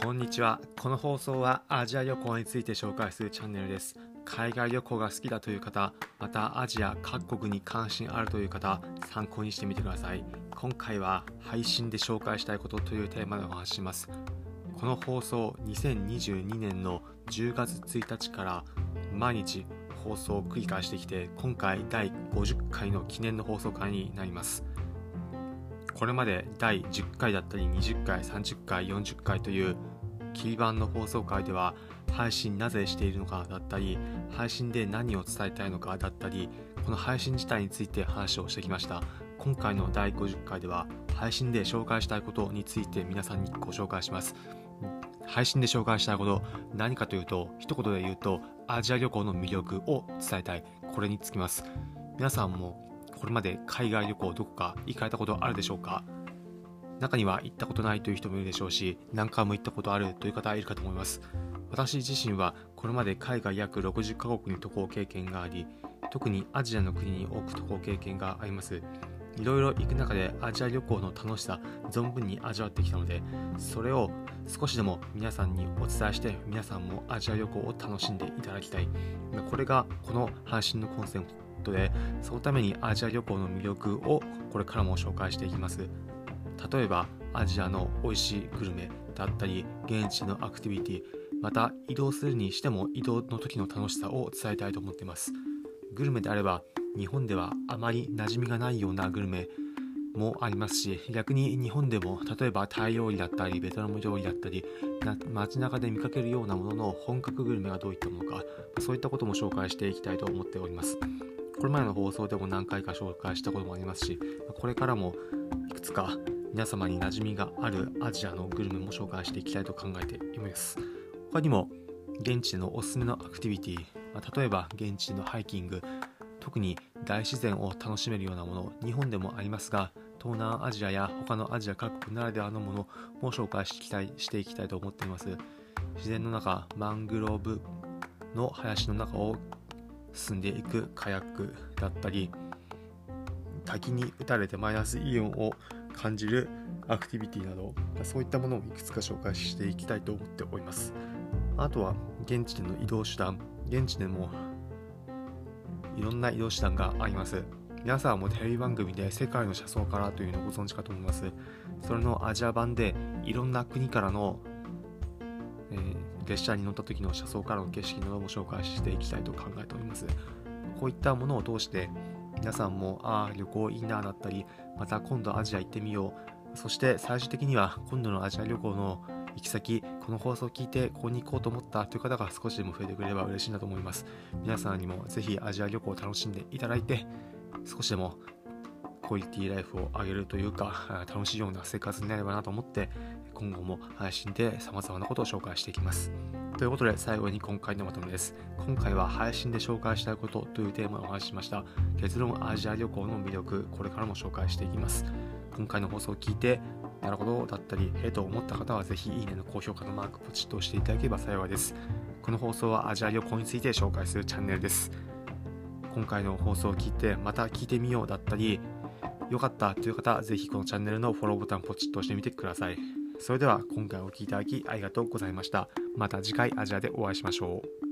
こんにちは。この放送はアジア旅行について紹介するチャンネルです。海外旅行が好きだという方またアジア各国に関心あるという方参考にしてみてください。今回は配信で紹介したいことというテーマでお話しします。この放送2022年の10月1日から毎日放送を繰り返してきて今回第50回の記念の放送回になります。これまで第10回だったり20回30回40回というキー版の放送回では配信なぜしているのかだったり配信で何を伝えたいのかだったりこの配信自体について話をしてきました。今回の第50回では配信で紹介したいことについて皆さんにご紹介します。配信で紹介したいこと何かというと一言で言うとアジア旅行の魅力を伝えたい。これにつきます。皆さんもこれまで海外旅行どこか行かれたことあるでしょうか？中には行ったことないという人もいるでしょうし何回も行ったことあるという方いるかと思います。私自身はこれまで海外約60カ国に渡航経験があり特にアジアの国に多く渡航経験があります。いろいろ行く中でアジア旅行の楽しさ存分に味わってきたのでそれを少しでも皆さんにお伝えして皆さんもアジア旅行を楽しんでいただきたい。これがこの配信のコンセプト。でそのためにアジア旅行の魅力をこれからも紹介していきます。例えばアジアの美味しいグルメだったり現地のアクティビティまた移動するにしても移動の時の楽しさを伝えたいと思っています。グルメであれば日本ではあまり馴染みがないようなグルメもありますし逆に日本でも例えばタイ料理だったりベトナム料理だったり街中で見かけるようなものの本格グルメがどういったものかそういったことも紹介していきたいと思っております。これまでの放送でも何回か紹介したこともありますしこれからもいくつか皆様に馴染みがあるアジアのグルメも紹介していきたいと考えています。他にも現地でのおすすめのアクティビティ例えば現地のハイキング特に大自然を楽しめるようなもの日本でもありますが東南アジアや他のアジア各国ならではのものも紹介していきたいしていきたいと思っています。自然の中マングローブの林の中を進んでいくカヤックだったり滝に打たれてマイナスイオンを感じるアクティビティなどそういったものをいくつか紹介していきたいと思っております。あとは現地での移動手段。現地でもいろんな移動手段があります。皆さんもテレビ番組で世界の車窓からというのをご存知かと思います。それのアジア版でいろんな国からの、列車に乗った時の車窓からの景色なども紹介していきたいと考えております。こういったものを通して皆さんもああ旅行いいなだったりまた今度アジア行ってみよう。そして最終的には今度のアジア旅行の行き先この放送を聞いてここに行こうと思ったという方が少しでも増えてくれれば嬉しいなと思います。皆さんにもぜひアジア旅行を楽しんでいただいて少しでもクオリティライフを上げるというか楽しいような生活になればなと思って今後も配信で様々なことを紹介していきますということで最後に今回のまとめです今回は配信で紹介したいことというテーマをお話ししました結論アジア旅行の魅力これからも紹介していきます今回の放送を聞いてなるほどだったり、へえと思った方はぜひいいねの高評価のマークポチッと押していただければ幸いです。この放送はアジア旅行について紹介するチャンネルです。今回の放送を聞いてまた聞いてみようだったり、良かったという方はぜひこのチャンネルのフォローボタンポチッと押してみてください。それでは今回お聴きいただきありがとうございました。また次回アジアでお会いしましょう。